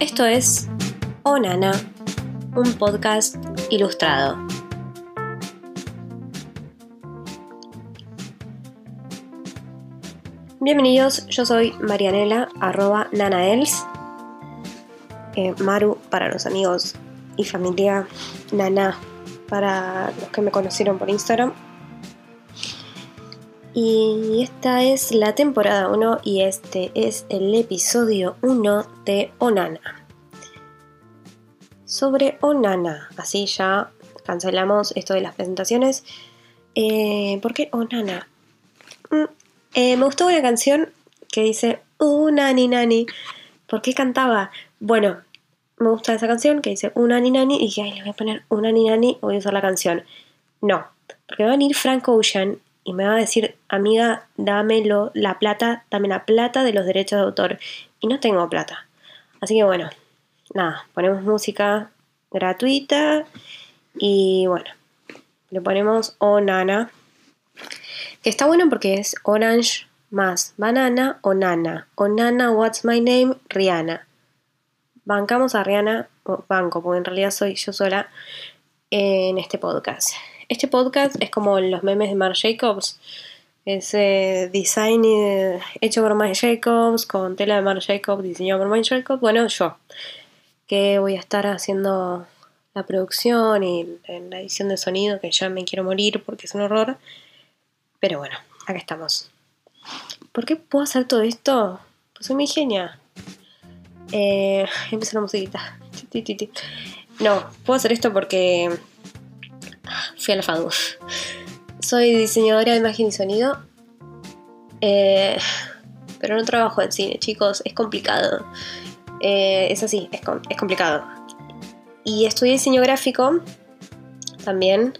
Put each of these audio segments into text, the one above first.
Esto es Onana, un podcast ilustrado. Bienvenidos, yo soy Marianela, arroba nanaels. Eh, Maru para los amigos y familia, Nana para los que me conocieron por Instagram. Y esta es la temporada 1 y este es el episodio 1 de Onana. Sobre Onana, así ya cancelamos esto de las presentaciones. Eh, ¿Por qué Onana? Mm, eh, me gustó una canción que dice Unani Nani. ¿Por qué cantaba? Bueno, me gusta esa canción que dice Unani Nani y dije, ay, le voy a poner Unani Nani, voy a usar la canción. No, porque va a venir Frank Ocean y me va a decir, amiga, dámelo la plata, dame la plata de los derechos de autor. Y no tengo plata. Así que bueno, nada, ponemos música gratuita y bueno, le ponemos Onana. Que está bueno porque es Orange más banana o nana. O nana, what's my name? Rihanna. Bancamos a Rihanna, banco, porque en realidad soy yo sola en este podcast. Este podcast es como los memes de Marc Jacobs. Es design eh, hecho por Marc Jacobs, con tela de Marc Jacobs, diseñado por Marc Jacobs. Bueno, yo, que voy a estar haciendo la producción y la edición de sonido, que ya me quiero morir porque es un horror. Pero bueno, acá estamos. ¿Por qué puedo hacer todo esto? Pues soy mi genia. Eh, la musiquita. No, puedo hacer esto porque fui a la FADU. Soy diseñadora de imagen y sonido. Eh, pero no trabajo en cine, chicos. Es complicado. Eh, es así, es, complicado. Y estudié diseño gráfico también.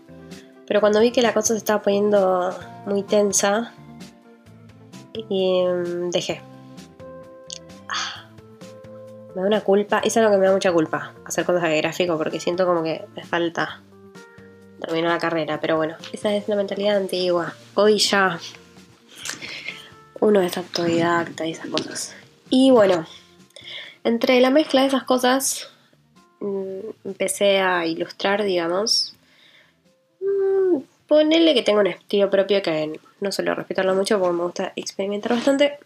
Pero cuando vi que la cosa se estaba poniendo muy tensa, y mm, dejé. Ah, me da una culpa, es algo que me da mucha culpa, hacer cosas de gráfico, porque siento como que me falta terminó la carrera, pero bueno, esa es la mentalidad antigua. Hoy ya uno es autodidacta y esas cosas. Y bueno, entre la mezcla de esas cosas mm, empecé a ilustrar, digamos. Mm, Ponele que tengo un estilo propio que no suelo respetarlo mucho porque me gusta experimentar bastante.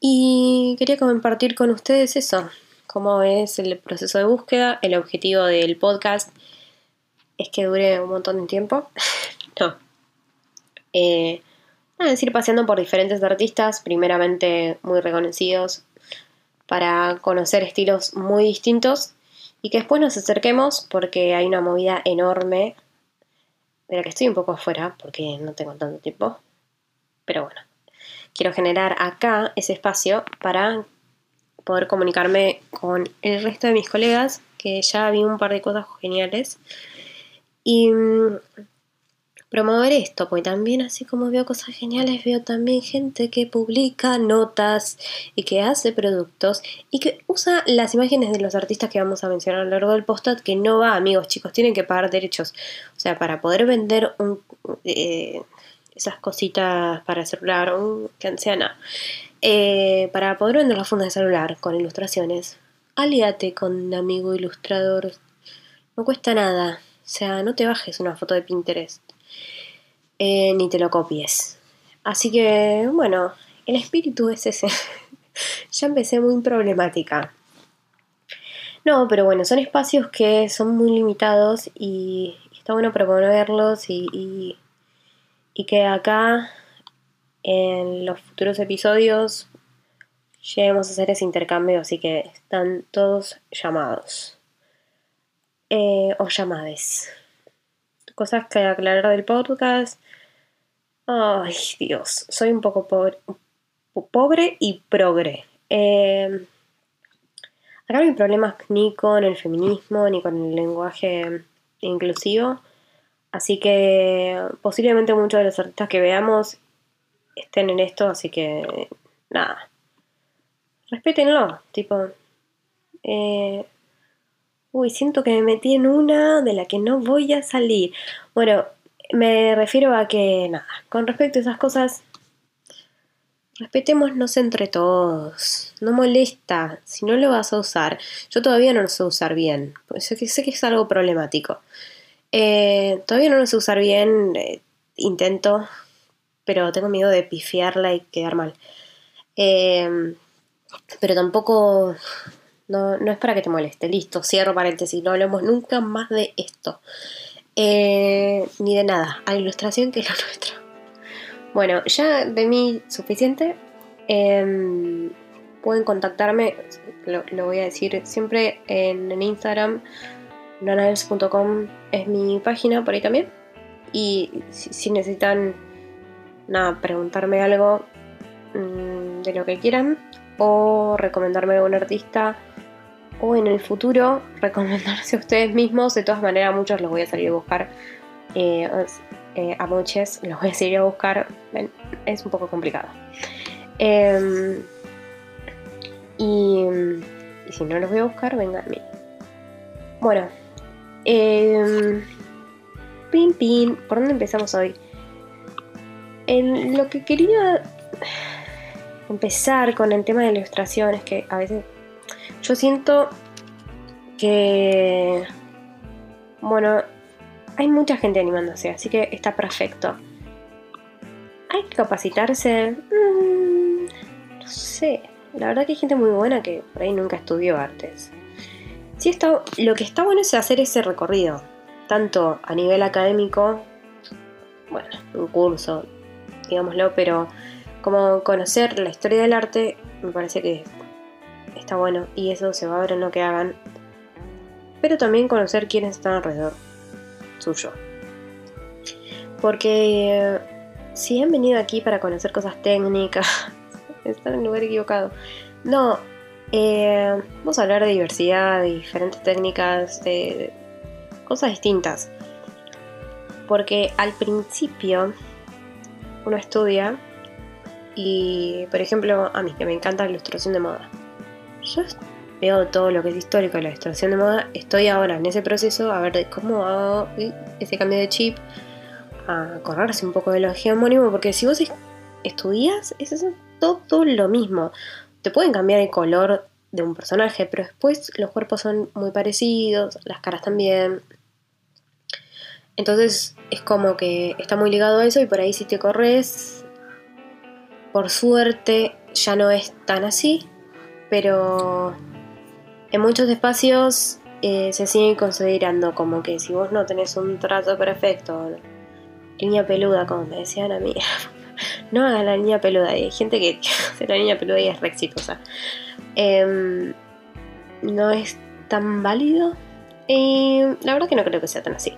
Y quería compartir con ustedes eso, cómo es el proceso de búsqueda, el objetivo del podcast es que dure un montón de tiempo. no. Eh, es ir paseando por diferentes artistas, primeramente muy reconocidos, para conocer estilos muy distintos y que después nos acerquemos porque hay una movida enorme de que estoy un poco afuera porque no tengo tanto tiempo. Pero bueno, quiero generar acá ese espacio para poder comunicarme con el resto de mis colegas, que ya vi un par de cosas geniales y mm, promover esto, porque también así como veo cosas geniales, veo también gente que publica notas y que hace productos y que usa las imágenes de los artistas que vamos a mencionar a lo largo del post que no va, amigos, chicos, tienen que pagar derechos. O sea, para poder vender un, eh, esas cositas para celular, un, que anciana, eh, para poder vender la funda de celular con ilustraciones, aliate con amigo ilustrador. No cuesta nada. O sea, no te bajes una foto de Pinterest. Eh, ni te lo copies. Así que, bueno, el espíritu es ese. ya empecé muy problemática. No, pero bueno, son espacios que son muy limitados y está bueno proponerlos y, y, y que acá en los futuros episodios lleguemos a hacer ese intercambio, así que están todos llamados. Eh, o llamades. Cosas que aclarar del podcast. Ay, Dios, soy un poco pobre, pobre y progre. Eh, acá no hay problemas ni con el feminismo ni con el lenguaje inclusivo. Así que posiblemente muchos de los artistas que veamos estén en esto, así que nada. Respétenlo, tipo. Eh, uy, siento que me metí en una de la que no voy a salir. Bueno, me refiero a que, nada, con respecto a esas cosas, respetémonos entre todos. No molesta. Si no lo vas a usar, yo todavía no lo sé usar bien. Sé que, sé que es algo problemático. Eh, todavía no lo sé usar bien. Eh, intento, pero tengo miedo de pifiarla y quedar mal. Eh, pero tampoco. No, no es para que te moleste. Listo, cierro paréntesis. No hablemos nunca más de esto. ni de nada. A ilustración que es lo nuestro. Bueno, ya de mí suficiente. Em, pueden contactarme, lo, voy a decir siempre en, Instagram. nanels.com es mi página por ahí también. Y si, necesitan nada, preguntarme algo mm, de lo que quieran o recomendarme a algún artista o en el futuro recomendarse a ustedes mismos. De todas maneras, muchos los voy a salir a buscar. Eh, eh, a muchos los voy a seguir a buscar. Es un poco complicado. Em, y, si no los voy a buscar, vengan a mí. Bueno. Eh, pin, pin. ¿Por dónde empezamos hoy? En lo que quería empezar con el tema de ilustración es que a veces yo siento que bueno hay mucha gente animándose, así que está perfecto. ¿Hay que capacitarse? Mm, no sé. La verdad que hay gente muy buena que por ahí nunca estudió artes. Sí está, lo que está bueno es hacer ese recorrido, tanto a nivel académico, bueno, un curso, digámoslo, pero como conocer la historia del arte, me parece que está bueno y eso se va a ver en lo que hagan. Pero también conocer quiénes están alrededor suyo. Porque si han venido aquí para conocer cosas técnicas, están en el lugar equivocado. No, eh, vamos a hablar de diversidad, de diferentes técnicas, de cosas distintas. Porque al principio uno estudia y, por ejemplo, a mí que me encanta la ilustración de moda. Yo veo todo lo que es histórico la ilustración de moda, estoy ahora en ese proceso a ver de cómo hago ese cambio de chip, a correrse un poco de lo hegemónico, porque si vos estudias, es todo lo mismo. Te pueden cambiar el color de un personaje, pero después los cuerpos son muy parecidos, las caras también. Entonces es como que está muy ligado a eso y por ahí si te corres, por suerte ya no es tan así, pero en muchos espacios eh, se sigue considerando como que si vos no tenés un trato perfecto, línea peluda, como me decían a mí, no hagan la línea peluda. Hay gente que hace la línea peluda y es re exitosa. Em, no es tan válido. Y la verdad que no creo que sea tan así.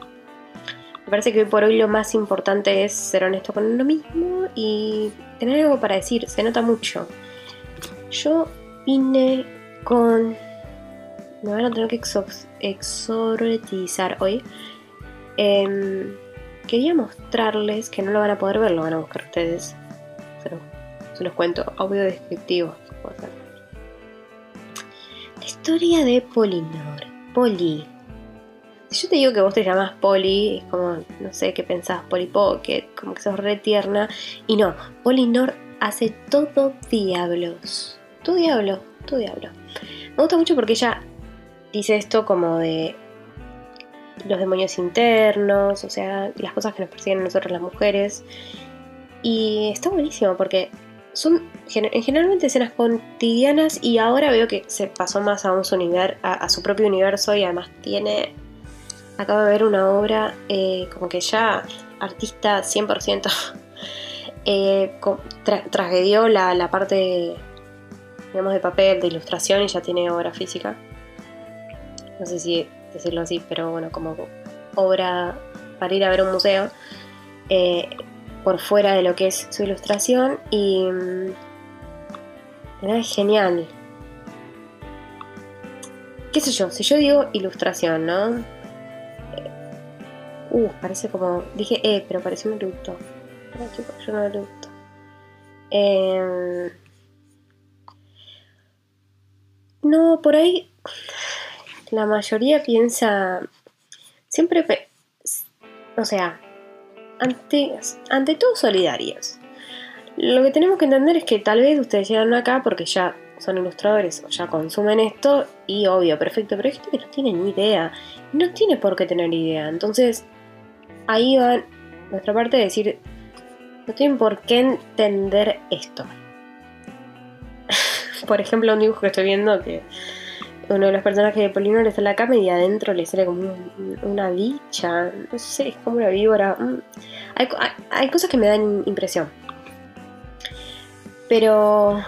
Me parece que hoy por hoy lo más importante es ser honesto con uno mismo y tener algo para decir. Se nota mucho. Yo vine con me van a tener que exortizar hoy. Em, quería mostrarles que no lo van a poder ver, lo van a buscar ustedes. Se los, cuento, audio descriptivo. La historia de Polinor. Poli. Si yo te digo que vos te llamas Poli, es como, no sé qué pensás, Poli Pocket, como que sos re tierna. Y no, Polinor hace todo diablos. Tu diablo, tu diablo. Me gusta mucho porque ella dice esto como de los demonios internos, o sea, las cosas que nos persiguen a nosotros las mujeres. Y está buenísimo porque son generalmente escenas cotidianas y ahora veo que se pasó más a, un su, a, su propio universo y además tiene... Acabo de ver una obra eh, como que ya artista 100% eh, trasgredió la, la parte digamos de papel, de ilustración y ya tiene obra física no sé si decirlo así, pero bueno, como obra para ir a ver un museo, eh, por fuera de lo que es su ilustración y mm, es genial. ¿Qué sé yo? Si yo digo ilustración, ¿no? Uh, parece como. Dije, eh, pero parece un eructo. Yo no eructo. Eh, no, por ahí la mayoría piensa, siempre, o sea, ante, ante todo solidarios. Lo que tenemos que entender es que tal vez ustedes llegan acá porque ya son ilustradores o ya consumen esto y obvio, perfecto, pero hay que no tiene ni idea. No tiene por qué tener idea. Entonces, ahí va nuestra parte de decir, no tienen por qué entender esto. Por ejemplo, un dibujo que estoy viendo que uno de los personajes de Polino le está en la cama y adentro le sale como una bicha, no sé, es como una víbora. Mm. Hay, cosas que me dan impresión. Pero,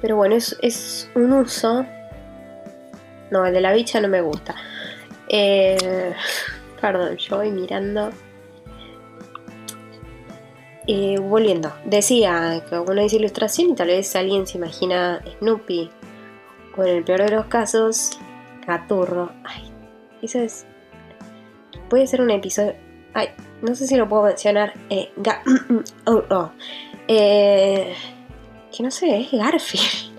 pero bueno, es, es un uso. No, el de la bicha no me gusta. Eh, perdón, yo voy mirando. Eh, volviendo, decía que uno dice ilustración y tal vez alguien se imagina Snoopy o en el peor de los casos, Gaturro. Ay, eso es. Puede ser un episodio. Ay, no sé si lo puedo mencionar. Eh, oh, oh. Eh, que no sé, es Garfield.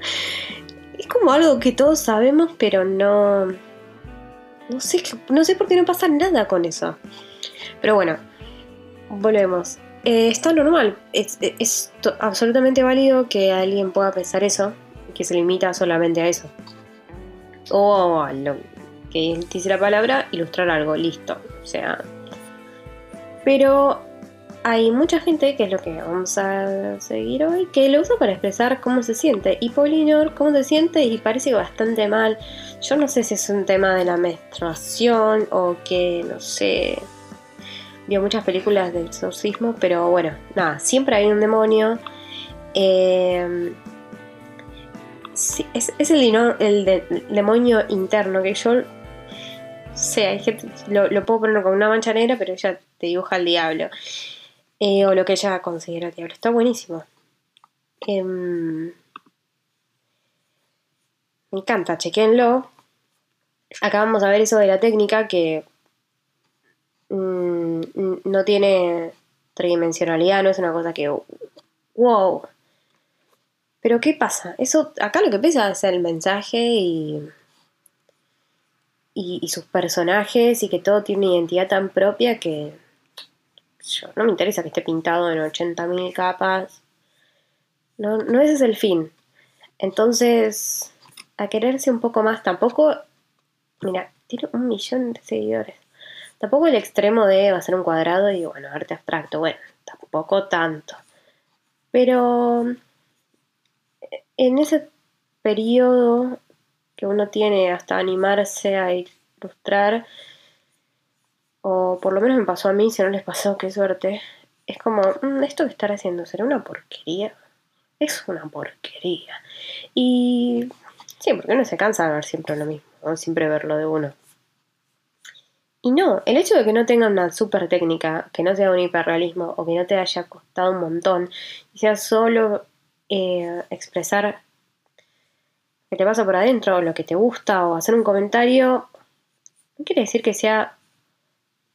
es como algo que todos sabemos, pero no. No sé, no sé por qué no pasa nada con eso. Pero bueno, volvemos. Eh, está normal, es, absolutamente válido que alguien pueda pensar eso, que se limita solamente a eso. O a lo que dice la palabra, ilustrar algo, listo. O sea. Pero hay mucha gente, que es lo que vamos a seguir hoy, que lo usa para expresar cómo se siente. Y Paulinor, cómo se siente y parece bastante mal. Yo no sé si es un tema de la menstruación o que, no sé, vio muchas películas de exorcismo, pero bueno, nada, siempre hay un demonio. Eh, es, el, demonio interno que yo sé, hay lo, puedo poner con una mancha negra, pero ella te dibuja al diablo. Eh, o lo que ella considera diablo. Está buenísimo. Em, me encanta, chequenlo. Acá vamos a ver eso de la técnica que mm, no tiene tridimensionalidad, no es una cosa que. ¡Wow! Pero ¿qué pasa? Eso, acá lo que pesa es el mensaje y, y, sus personajes y que todo tiene una identidad tan propia que yo, no me interesa que esté pintado en 80.000 capas. No, no ese es el fin. Entonces, a quererse un poco más, tampoco, mira, tiene un millón de seguidores. Tampoco el extremo de hacer un cuadrado y bueno, arte abstracto, bueno, tampoco tanto. Pero en ese periodo que uno tiene hasta animarse a ilustrar, o por lo menos me pasó a mí, si no les pasó, qué suerte, es como, mm, esto que estar haciendo será una porquería. Es una porquería. Y sí, porque uno se cansa de ver siempre lo mismo, siempre verlo de uno. Y no, el hecho de que no tenga una super técnica, que no sea un hiperrealismo o que no te haya costado un montón y sea solo eh, expresar que te pasa por adentro, o lo que te gusta, o hacer un comentario, no quiere decir que sea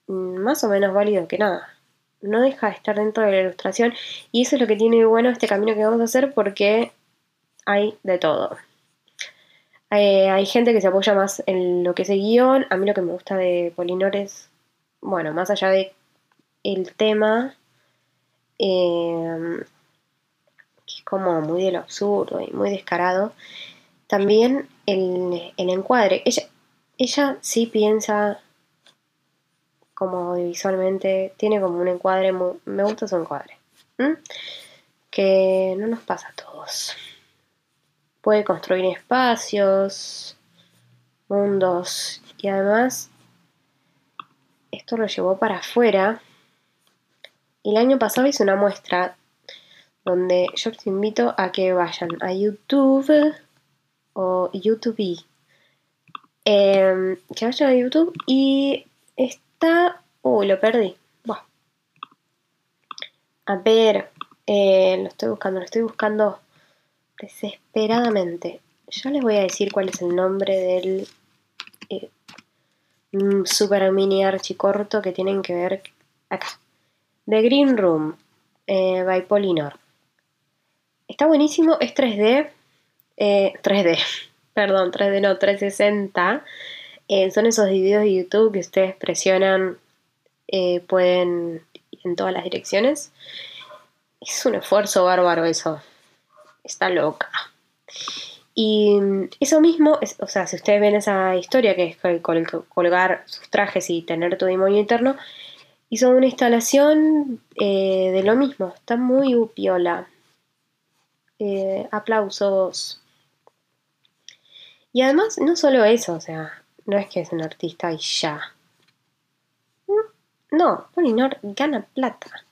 más o menos válido que nada. No deja de estar dentro de la ilustración y eso es lo que tiene bueno este camino que vamos a hacer porque hay de todo. Eh, hay gente que se apoya más en lo que es el guion. A mí lo que me gusta de Polinores, bueno, más allá de el tema, eh, que es como muy de lo absurdo y muy descarado, también el, encuadre. Ella, ella sí piensa como visualmente, tiene como un encuadre, me gusta su encuadre, que no nos pasa a todos. Puede construir espacios, mundos y además esto lo llevó para afuera. Y el año pasado hice una muestra donde yo te invito a que vayan a YouTube o YouTube. Eh, que vayan a YouTube y está... Uy, lo perdí. A ver, eh, lo estoy buscando, lo estoy buscando desesperadamente. Ya les voy a decir cuál es el nombre del eh, super mini archicorto que tienen que ver acá. The Green Room eh, by Polinor. Está buenísimo, es 3D. 3D, eh, perdón, 3D no, 360. Eh, son esos videos de YouTube que ustedes presionan, pueden en todas las direcciones. es un esfuerzo bárbaro eso. Está loca. Y eso mismo, o sea, si ustedes ven esa historia que es colgar sus trajes y tener tu demonio interno, hizo una instalación eh, de lo mismo. Está muy upiola. Eh, aplausos. Y además, no solo eso, o sea, no es que es un artista y ya. No, Polinor gana plata.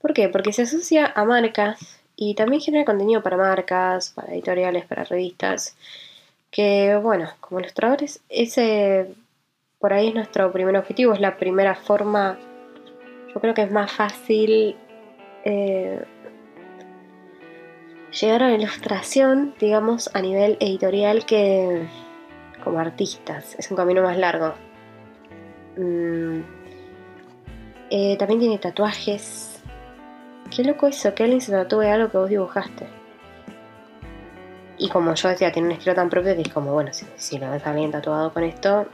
¿Por qué? Porque se asocia a marcas y también genera contenido para marcas, para editoriales, para revistas. Que bueno, como ilustradores, ese por ahí es nuestro primer objetivo, es la primera forma, yo creo que es más fácil eh, llegar a la ilustración, digamos, a nivel editorial que como artistas. Es un camino más largo. Mm, eh, también tiene tatuajes, Qué loco eso, que alguien se tatúe algo que vos dibujaste. Y como yo decía, tiene un estilo tan propio que como, bueno, si, lo ves a alguien tatuado con esto.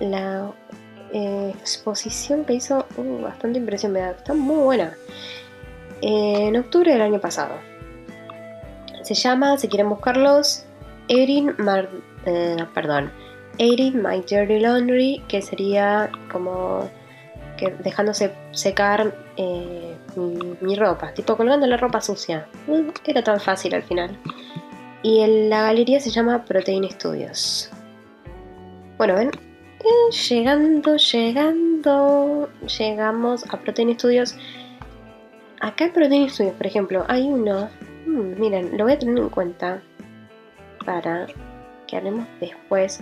La, eh, exposición que hizo, uh, bastante impresión me da, está muy buena. en octubre del año pasado. Se llama, si quieren buscarlos, Erin Mar, eh, perdón, Erin My Dirty Laundry, que sería como que dejándose secar eh, mi, ropa, tipo colgando la ropa sucia. Era tan fácil al final. Y en la galería se llama Protein Studios. Bueno, ven, eh, llegando, llegando, llegamos a Protein Studios. Acá en Protein Studios, por ejemplo, hay uno. Mm, miren, lo voy a tener en cuenta para que haremos después.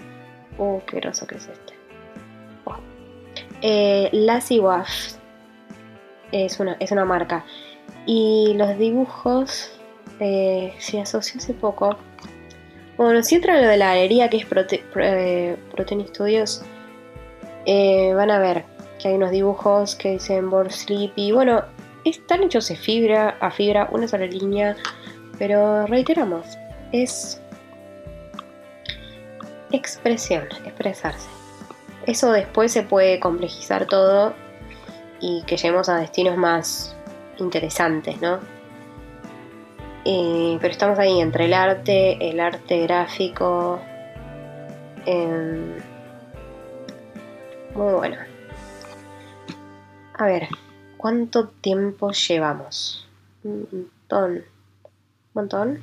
Uh, qué groso que es este. Eh, Lassie es una, es una marca. Y los dibujos eh, se asoció hace poco. Bueno, si entran lo de la galería que es eh, Protein Studios, eh, van a ver que hay unos dibujos que dicen Born Sleep y bueno, están hechos de fibra a fibra, una sola línea, pero reiteramos, es expresión, expresarse. Eso después se puede complejizar todo y que lleguemos a destinos más interesantes, ¿no? Eh, pero estamos ahí entre el arte, el arte gráfico. Em, muy bueno. A ver, ¿cuánto tiempo llevamos? Un montón. ¿Un montón?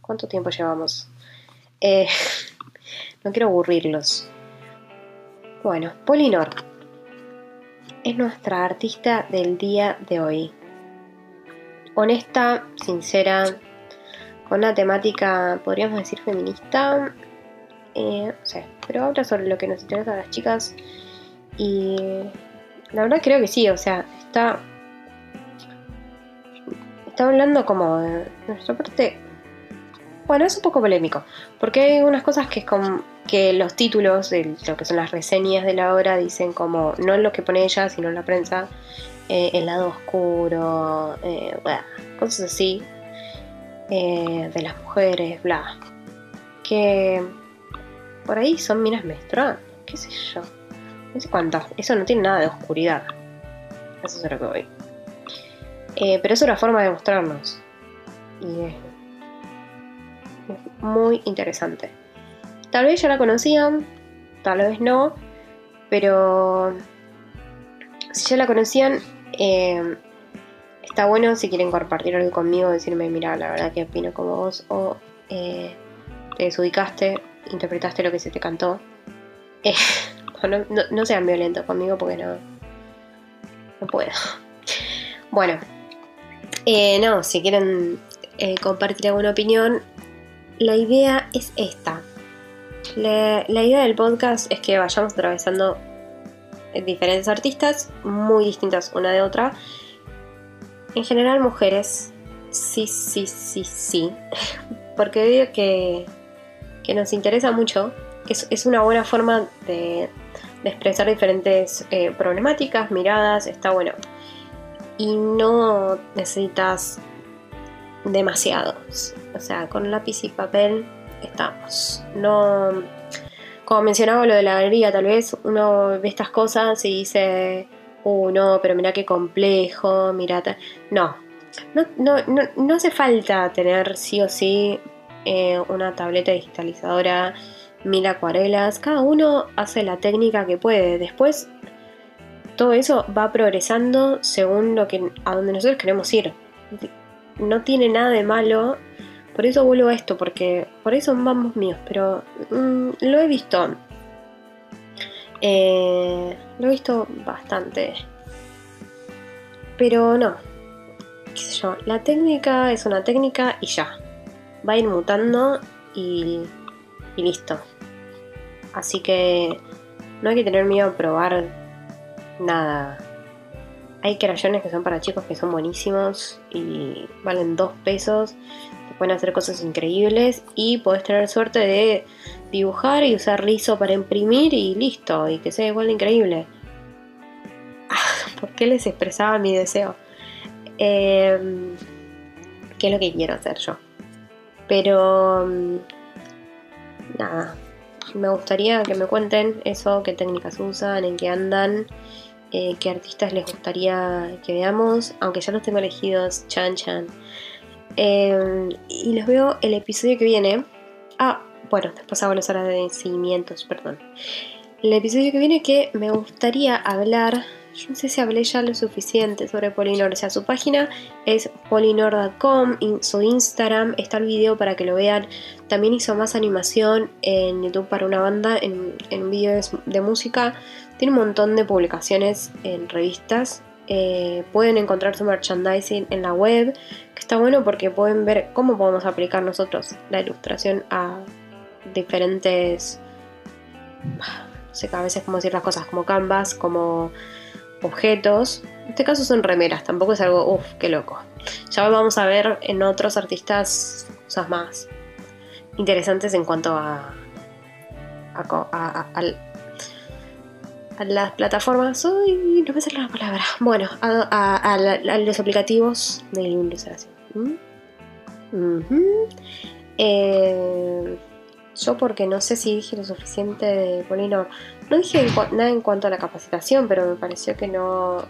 ¿Cuánto tiempo llevamos? Eh, no quiero aburrirlos. Bueno, Polinor es nuestra artista del día de hoy. Honesta, sincera, con una temática, podríamos decir, feminista. Eh, no sé, pero habla sobre lo que nos interesa a las chicas. Y la verdad creo que sí, o sea, está. Está hablando como de nuestra parte. Bueno, es un poco polémico, porque hay unas cosas que es como que los títulos de lo que son las reseñas de la obra dicen como, no lo que pone ella, sino la prensa, eh, el lado oscuro, eh, cosas así, eh, de las mujeres, bla. Que por ahí son minas menstruantes, qué sé yo. No sé cuántas, eso no tiene nada de oscuridad. Eso es lo que voy. pero es una forma de mostrarnos. Y es muy interesante. Tal vez ya la conocían, tal vez no, pero si ya la conocían, eh, está bueno si quieren compartir algo conmigo, decirme, mira, la verdad que opino como vos, o eh, te desubicaste, interpretaste lo que se te cantó. Eh, no, sean violentos conmigo porque no, no puedo. Bueno, no, si quieren compartir alguna opinión, la idea es esta. La, idea del podcast es que vayamos atravesando diferentes artistas, muy distintas una de otra. En general mujeres, sí, sí, sí, sí. Porque veo que, que nos interesa mucho. Es, una buena forma de, expresar diferentes eh, problemáticas, miradas, está bueno. Y no necesitas demasiados. O sea, con lápiz y papel estamos. No, como mencionaba lo de la galería, tal vez uno ve estas cosas y dice, uh, no, pero mira qué complejo, mira. No. No, no, no, hace falta tener sí o sí eh, una tableta digitalizadora, mil acuarelas. Cada uno hace la técnica que puede. Después, todo eso va progresando según lo que a donde nosotros queremos ir. No tiene nada de malo. Por eso vuelvo a esto, porque por eso vamos míos, pero mm, lo he visto eh, lo he visto bastante. Pero no. ¿Qué sé yo? La técnica es una técnica y ya. Va a ir mutando y, y listo. Así que no hay que tener miedo a probar nada. Hay crayones que son para chicos que son buenísimos y valen dos pesos. Te pueden hacer cosas increíbles y puedes tener suerte de dibujar y usar liso para imprimir y listo, y que sea igual de increíble. ¿Por qué les expresaba mi deseo? Eh, ¿Qué es lo que quiero hacer yo? Pero mm, nada, me gustaría que me cuenten eso, qué técnicas usan, en qué andan, eh, qué artistas les gustaría que veamos, aunque ya los tengo elegidos, chan chan. Eh, y les veo el episodio que viene. Ah, bueno, después hago las horas de seguimientos, perdón. El episodio que viene que me gustaría hablar, yo no sé si hablé ya lo suficiente sobre Polinor, o sea, su página es polinor.com, su Instagram está el video para que lo vean, también hizo más animación en YouTube para una banda, en, en un video de, música, tiene un montón de publicaciones en revistas, eh, pueden encontrar su merchandising en la web, que está bueno porque pueden ver cómo podemos aplicar nosotros la ilustración a diferentes, no sé, a veces como decir las cosas, como canvas, como objetos. En este caso son remeras, tampoco es algo, uff, qué loco. Ya vamos a ver en otros artistas cosas más interesantes en cuanto a, a, a, las plataformas. Uy, no me sale la palabra. Bueno, a, los aplicativos de ilustración. ¿Mm? eh, yo porque no sé si dije lo suficiente de Polino. No dije nada en cuanto a la capacitación, pero me pareció que no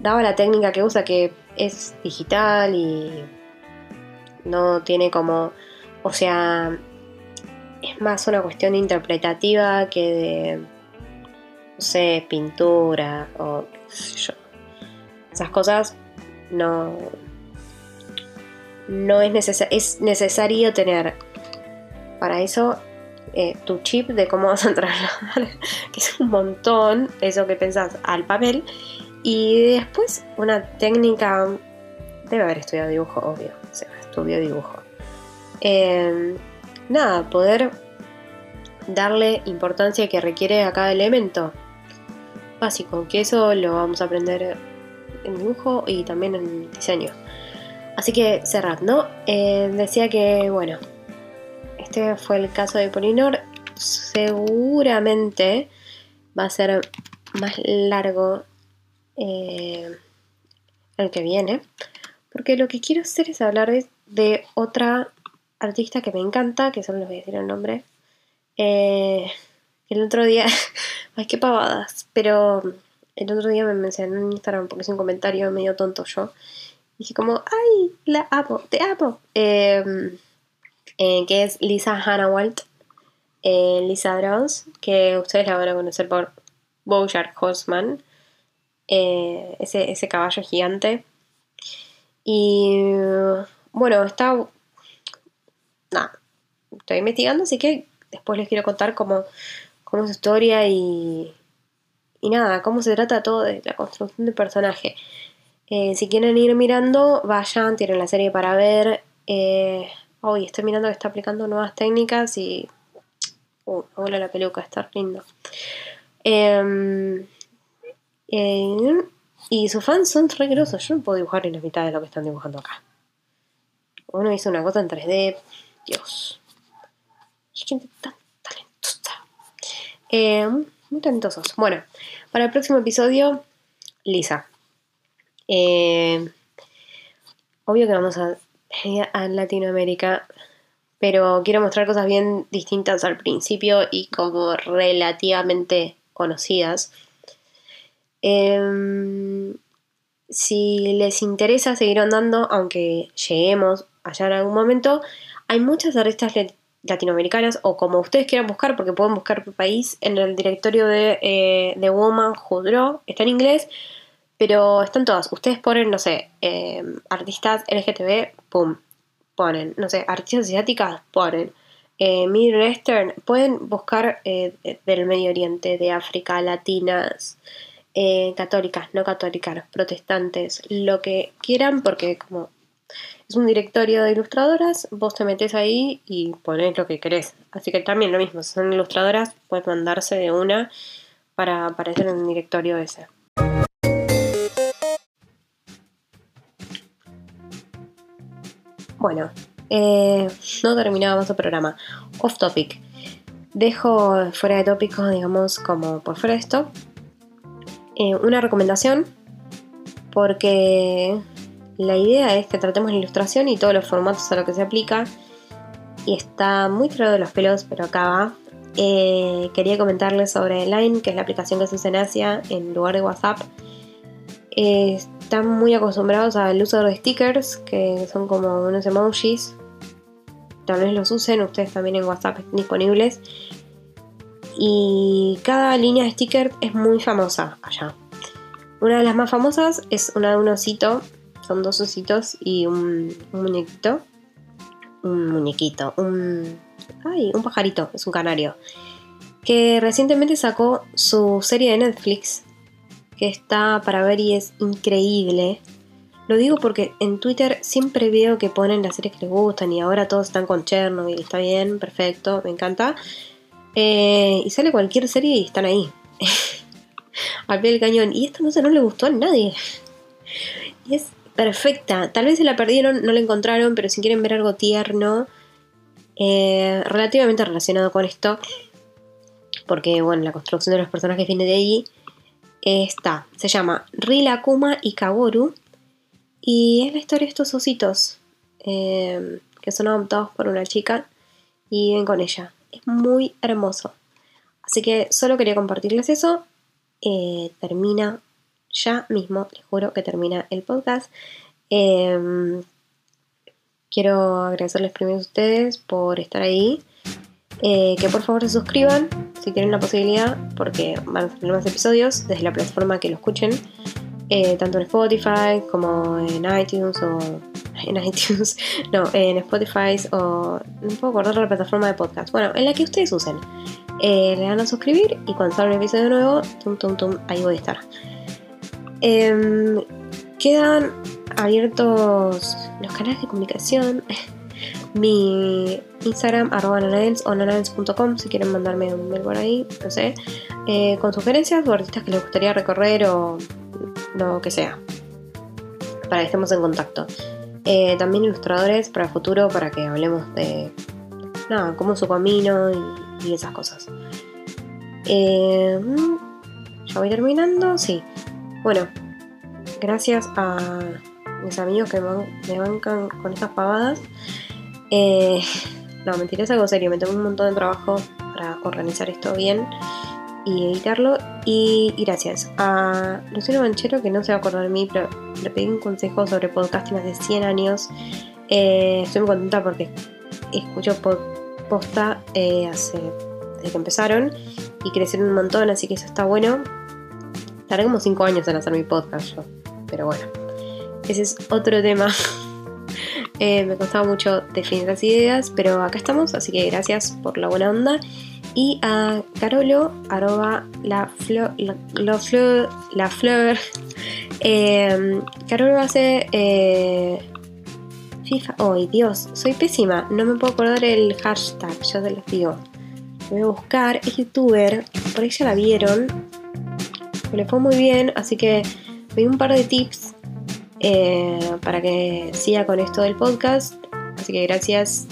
daba la técnica que usa, que es digital y no tiene como, o sea, es más una cuestión interpretativa que de, no sé, pintura o. Esas cosas no, no es, es necesario tener para eso eh, tu chip de cómo vas a trasladar, que es un montón, eso que pensás, al papel. Y después una técnica, debe haber estudiado dibujo, obvio, o sea, estudió dibujo. Em, nada, poder darle importancia que requiere a cada elemento básico, que eso lo vamos a aprender en dibujo y también en diseño. Así que cerrando, eh, decía que, bueno, este fue el caso de Polinor. Seguramente va a ser más largo eh, el que viene. Porque lo que quiero hacer es hablar de, otra artista que me encanta, que solo les voy a decir el nombre. Eh, el otro día, ay, qué pavadas, pero el otro día me mencionó en Instagram porque es un comentario medio tonto yo. Dije como, ay, la amo, te amo. Eh, eh, que es Lisa Hannawalt, eh, Lisa Dross, que ustedes la van a conocer por Bojack Horseman, eh, ese, caballo gigante. Y bueno, está... Nada, estoy investigando, así que después les quiero contar cómo, es su historia y, y nada, cómo se trata todo de la construcción del personaje. si quieren ir mirando, vayan, tienen la serie para ver. Hoy estoy mirando que está aplicando nuevas técnicas y. Uh, me la peluca, está lindo. Em, eh, y sus fans son re grosos. Yo no puedo dibujar ni la mitad de lo que están dibujando acá. Uno hizo una cosa en 3D. Dios. Gente tan. Em, muy talentosos. Bueno, para el próximo episodio, Lisa. Em, obvio que vamos a a Latinoamérica, pero quiero mostrar cosas bien distintas al principio y como relativamente conocidas. Em, si les interesa seguir andando, aunque lleguemos allá en algún momento, hay muchas artistas latinoamericanas o como ustedes quieran buscar, porque pueden buscar por país en el directorio de, eh, Woman Who está en inglés, pero están todas. Ustedes ponen, no sé, em, artistas LGTB, pum, ponen, no sé, artistas asiáticas, ponen. Eh, Middle pueden buscar eh, del Medio Oriente, de África, latinas, eh, católicas, no católicas, protestantes, lo que quieran, porque como es un directorio de ilustradoras, vos te metes ahí y pones lo que querés. Así que también lo mismo, si son ilustradoras, puedes mandarse de una para aparecer en un directorio ese. Bueno, eh, no terminábamos el programa. Off topic. Dejo fuera de tópico, digamos, como por fuera de esto, eh, una recomendación porque la idea es que tratemos la ilustración y todos los formatos a lo que se aplica y está muy tirado de los pelos, pero acá va. Eh, quería comentarles sobre Line, que es la aplicación que se usa en Asia en lugar de WhatsApp. Eh, están muy acostumbrados al uso de stickers, que son como unos emojis. Tal vez los usen, ustedes también en WhatsApp disponibles y cada línea de sticker es muy famosa allá. Una de las más famosas es una de un osito, son dos ositos y un, muñequito. Un muñequito, un. Ay, un pajarito, es un canario. Que recientemente sacó su serie de Netflix, que está para ver y es increíble. Lo digo porque en Twitter siempre veo que ponen las series que les gustan y ahora todos están con Chernobyl, está bien, perfecto, me encanta. Eh, y sale cualquier serie y están ahí. al pie del cañón. Y esto no sé, no le gustó a nadie. Y es perfecta. Tal vez se la perdieron, no la encontraron, pero si quieren ver algo tierno, eh, relativamente relacionado con esto, porque bueno, la construcción de los personajes viene de ahí, está. Se llama Rila Kuma y Kaworu. Y es la historia de estos ositos eh, que son adoptados por una chica y viven con ella es muy hermoso. Así que solo quería compartirles eso. Eh, termina ya mismo, les juro que termina el podcast. Em, quiero agradecerles primero a ustedes por estar ahí. Eh, que por favor se suscriban si tienen la posibilidad, porque van a salir más episodios desde la plataforma que lo escuchen, eh, tanto en Spotify como en iTunes o en iTunes, no, en Spotify o no puedo acordar la plataforma de podcast. Bueno, en la que ustedes usen. Eh, le dan a suscribir y cuando salga un episodio nuevo, tum, tum, tum, ahí voy a estar. Em, quedan abiertos los canales de comunicación. Mi Instagram, arroba o nanens.com, si quieren mandarme un mail por ahí, no sé, eh, con sugerencias o artistas que les gustaría recorrer o lo que sea, para que estemos en contacto. Eh, también ilustradores para el futuro, para que hablemos de nada, cómo su camino y, esas cosas. Eh, mm, ya voy terminando, sí. Bueno, gracias a mis amigos que me bancan con estas pavadas. Eh, no, mentira, es algo serio. Me tomé un montón de trabajo para organizar esto bien y editarlo. Y, gracias a Luciano Manchero, que no se va a acordar de mí, pero le pedí un consejo sobre podcasting hace 100 años. Eh, estoy muy contenta porque escucho posta eh, hace, desde que empezaron y crecieron un montón, así que eso está bueno. Tardé como 5 años en hacer mi podcast yo, pero bueno, ese es otro tema. Eh, me costaba mucho definir las ideas, pero acá estamos, así que gracias por la buena onda y a Carolo, arroba la flor, la, flor, la flor. Eh, Carolo hace eh, FIFA. ¡Ay, Dios! Soy pésima. No me puedo acordar el hashtag, ya te lo digo. Voy a buscar. Es youtuber. Por ahí ya la vieron. Le fue muy bien, así que me un par de tips eh, para que siga con esto del podcast. Así que gracias.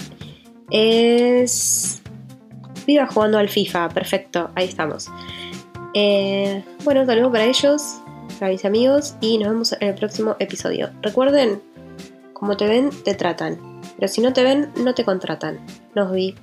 Es viva jugando al FIFA. Perfecto, ahí estamos. Eh, bueno, saludos para ellos, para mis amigos y nos vemos en el próximo episodio. Recuerden, como te ven, te tratan. Pero si no te ven, no te contratan. Nos vi.